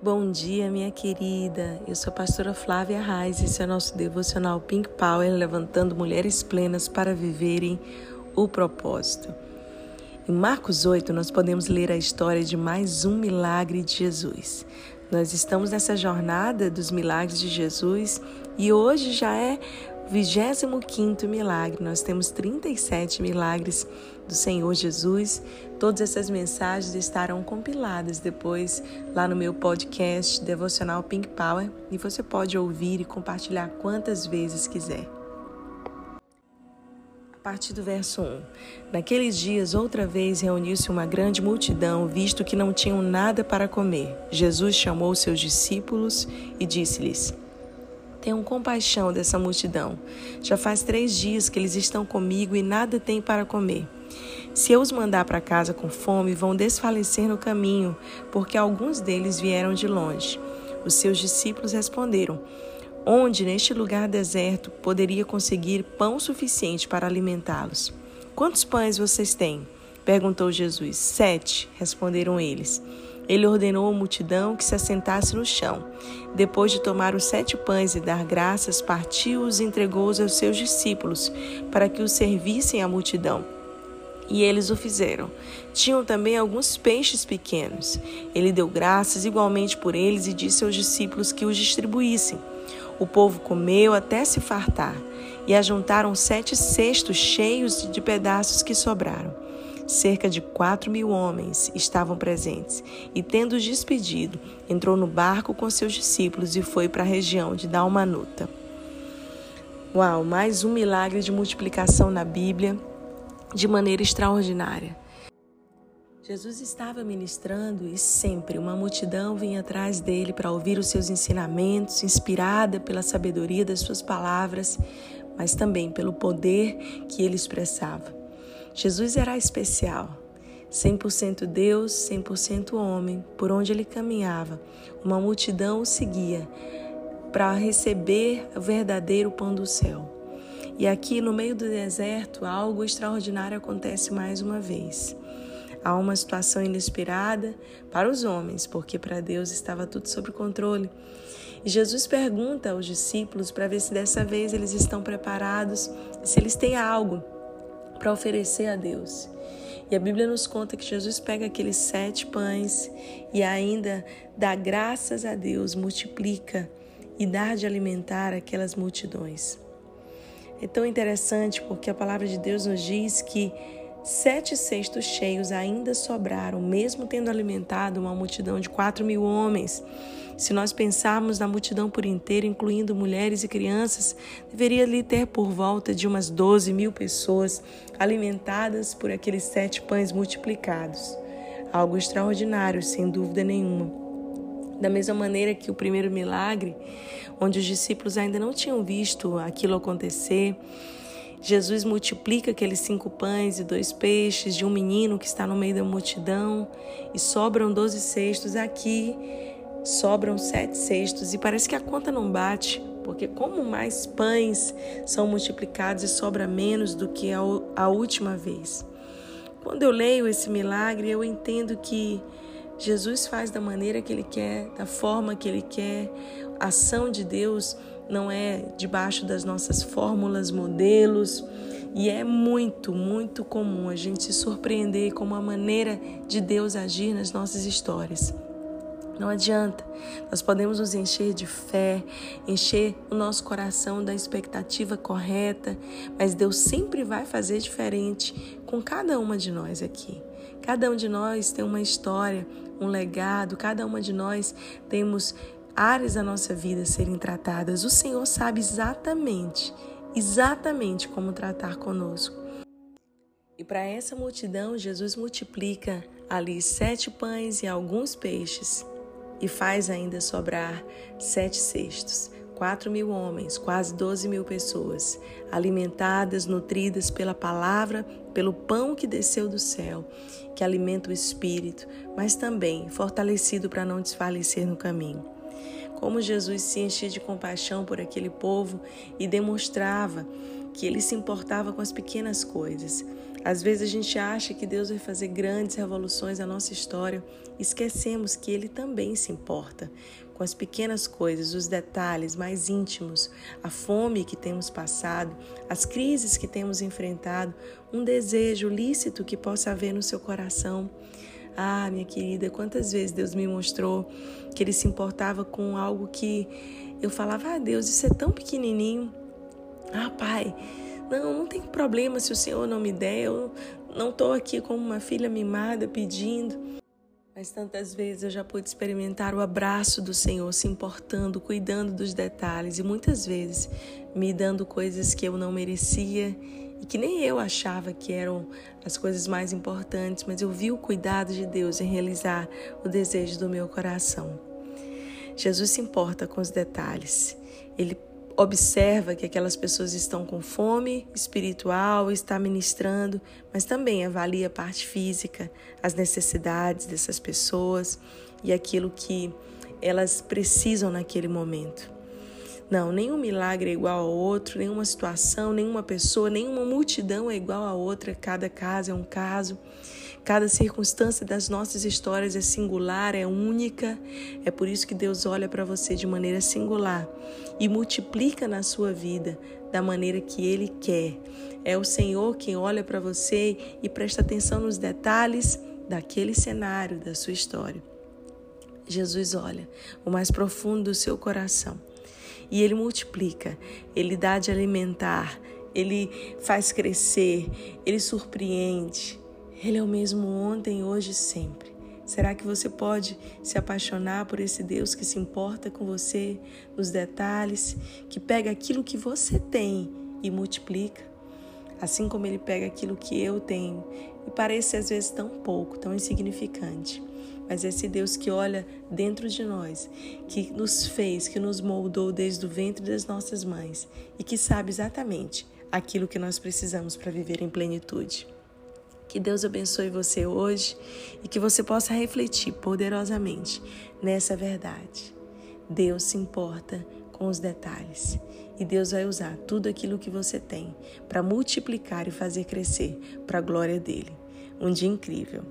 Bom dia, minha querida. Eu sou a pastora Flávia Reis e esse é o nosso devocional Pink Power, levantando mulheres plenas para viverem o propósito. Em Marcos 8, nós podemos ler a história de mais um milagre de Jesus. Nós estamos nessa jornada dos milagres de Jesus e hoje já é 25 milagre. Nós temos 37 milagres do Senhor Jesus. Todas essas mensagens estarão compiladas depois lá no meu podcast devocional Pink Power e você pode ouvir e compartilhar quantas vezes quiser. A partir do verso 1. Naqueles dias, outra vez reuniu-se uma grande multidão, visto que não tinham nada para comer. Jesus chamou seus discípulos e disse-lhes: Tenham compaixão dessa multidão. Já faz três dias que eles estão comigo e nada têm para comer. Se eu os mandar para casa com fome, vão desfalecer no caminho, porque alguns deles vieram de longe. Os seus discípulos responderam: Onde neste lugar deserto poderia conseguir pão suficiente para alimentá-los? Quantos pães vocês têm? perguntou Jesus. Sete, responderam eles. Ele ordenou à multidão que se assentasse no chão. Depois de tomar os sete pães e dar graças, partiu-os e entregou-os aos seus discípulos, para que os servissem à multidão. E eles o fizeram. Tinham também alguns peixes pequenos. Ele deu graças igualmente por eles e disse aos discípulos que os distribuíssem. O povo comeu até se fartar, e ajuntaram sete cestos cheios de pedaços que sobraram. Cerca de quatro mil homens estavam presentes e, tendo-os despedido, entrou no barco com seus discípulos e foi para a região de Dalmanuta. Uau, mais um milagre de multiplicação na Bíblia de maneira extraordinária. Jesus estava ministrando e sempre uma multidão vinha atrás dele para ouvir os seus ensinamentos, inspirada pela sabedoria das suas palavras, mas também pelo poder que ele expressava. Jesus era especial. 100% Deus, 100% homem, por onde ele caminhava, uma multidão o seguia para receber o verdadeiro pão do céu. E aqui no meio do deserto, algo extraordinário acontece mais uma vez. Há uma situação inesperada para os homens, porque para Deus estava tudo sob controle. E Jesus pergunta aos discípulos para ver se dessa vez eles estão preparados, se eles têm algo para oferecer a Deus. E a Bíblia nos conta que Jesus pega aqueles sete pães e ainda dá graças a Deus, multiplica e dá de alimentar aquelas multidões. É tão interessante porque a palavra de Deus nos diz que sete cestos cheios ainda sobraram, mesmo tendo alimentado uma multidão de quatro mil homens. Se nós pensarmos na multidão por inteiro, incluindo mulheres e crianças, deveria ali ter por volta de umas 12 mil pessoas alimentadas por aqueles sete pães multiplicados. Algo extraordinário, sem dúvida nenhuma. Da mesma maneira que o primeiro milagre, onde os discípulos ainda não tinham visto aquilo acontecer, Jesus multiplica aqueles cinco pães e dois peixes de um menino que está no meio da multidão e sobram doze cestos. Aqui sobram sete cestos e parece que a conta não bate, porque como mais pães são multiplicados e sobra menos do que a, a última vez. Quando eu leio esse milagre, eu entendo que Jesus faz da maneira que Ele quer, da forma que Ele quer. A ação de Deus não é debaixo das nossas fórmulas, modelos. E é muito, muito comum a gente se surpreender com a maneira de Deus agir nas nossas histórias. Não adianta. Nós podemos nos encher de fé, encher o nosso coração da expectativa correta, mas Deus sempre vai fazer diferente com cada uma de nós aqui. Cada um de nós tem uma história, um legado, cada uma de nós temos áreas da nossa vida serem tratadas. O Senhor sabe exatamente, exatamente como tratar conosco. E para essa multidão, Jesus multiplica ali sete pães e alguns peixes e faz ainda sobrar sete cestos. Quatro mil homens, quase doze mil pessoas, alimentadas, nutridas pela palavra, pelo pão que desceu do céu, que alimenta o espírito, mas também fortalecido para não desfalecer no caminho. Como Jesus se enchia de compaixão por aquele povo e demonstrava que ele se importava com as pequenas coisas. Às vezes a gente acha que Deus vai fazer grandes revoluções na nossa história, esquecemos que Ele também se importa com as pequenas coisas, os detalhes mais íntimos, a fome que temos passado, as crises que temos enfrentado, um desejo lícito que possa haver no seu coração. Ah, minha querida, quantas vezes Deus me mostrou que Ele se importava com algo que eu falava, ah, Deus, isso é tão pequenininho. Ah, Pai, não, não tem problema se o Senhor não me der, eu não estou aqui como uma filha mimada pedindo. Mas tantas vezes eu já pude experimentar o abraço do Senhor, se importando, cuidando dos detalhes e muitas vezes me dando coisas que eu não merecia e que nem eu achava que eram as coisas mais importantes, mas eu vi o cuidado de Deus em realizar o desejo do meu coração. Jesus se importa com os detalhes. Ele observa que aquelas pessoas estão com fome espiritual, está ministrando, mas também avalia a parte física, as necessidades dessas pessoas e aquilo que elas precisam naquele momento. Não, nenhum milagre é igual ao outro, nenhuma situação, nenhuma pessoa, nenhuma multidão é igual a outra, cada caso é um caso. Cada circunstância das nossas histórias é singular, é única. É por isso que Deus olha para você de maneira singular e multiplica na sua vida da maneira que Ele quer. É o Senhor quem olha para você e presta atenção nos detalhes daquele cenário, da sua história. Jesus olha o mais profundo do seu coração e Ele multiplica, Ele dá de alimentar, Ele faz crescer, Ele surpreende. Ele é o mesmo ontem, hoje e sempre. Será que você pode se apaixonar por esse Deus que se importa com você nos detalhes, que pega aquilo que você tem e multiplica? Assim como ele pega aquilo que eu tenho e parece às vezes tão pouco, tão insignificante. Mas esse Deus que olha dentro de nós, que nos fez, que nos moldou desde o ventre das nossas mães e que sabe exatamente aquilo que nós precisamos para viver em plenitude. Que Deus abençoe você hoje e que você possa refletir poderosamente nessa verdade. Deus se importa com os detalhes e Deus vai usar tudo aquilo que você tem para multiplicar e fazer crescer para a glória dele. Um dia incrível.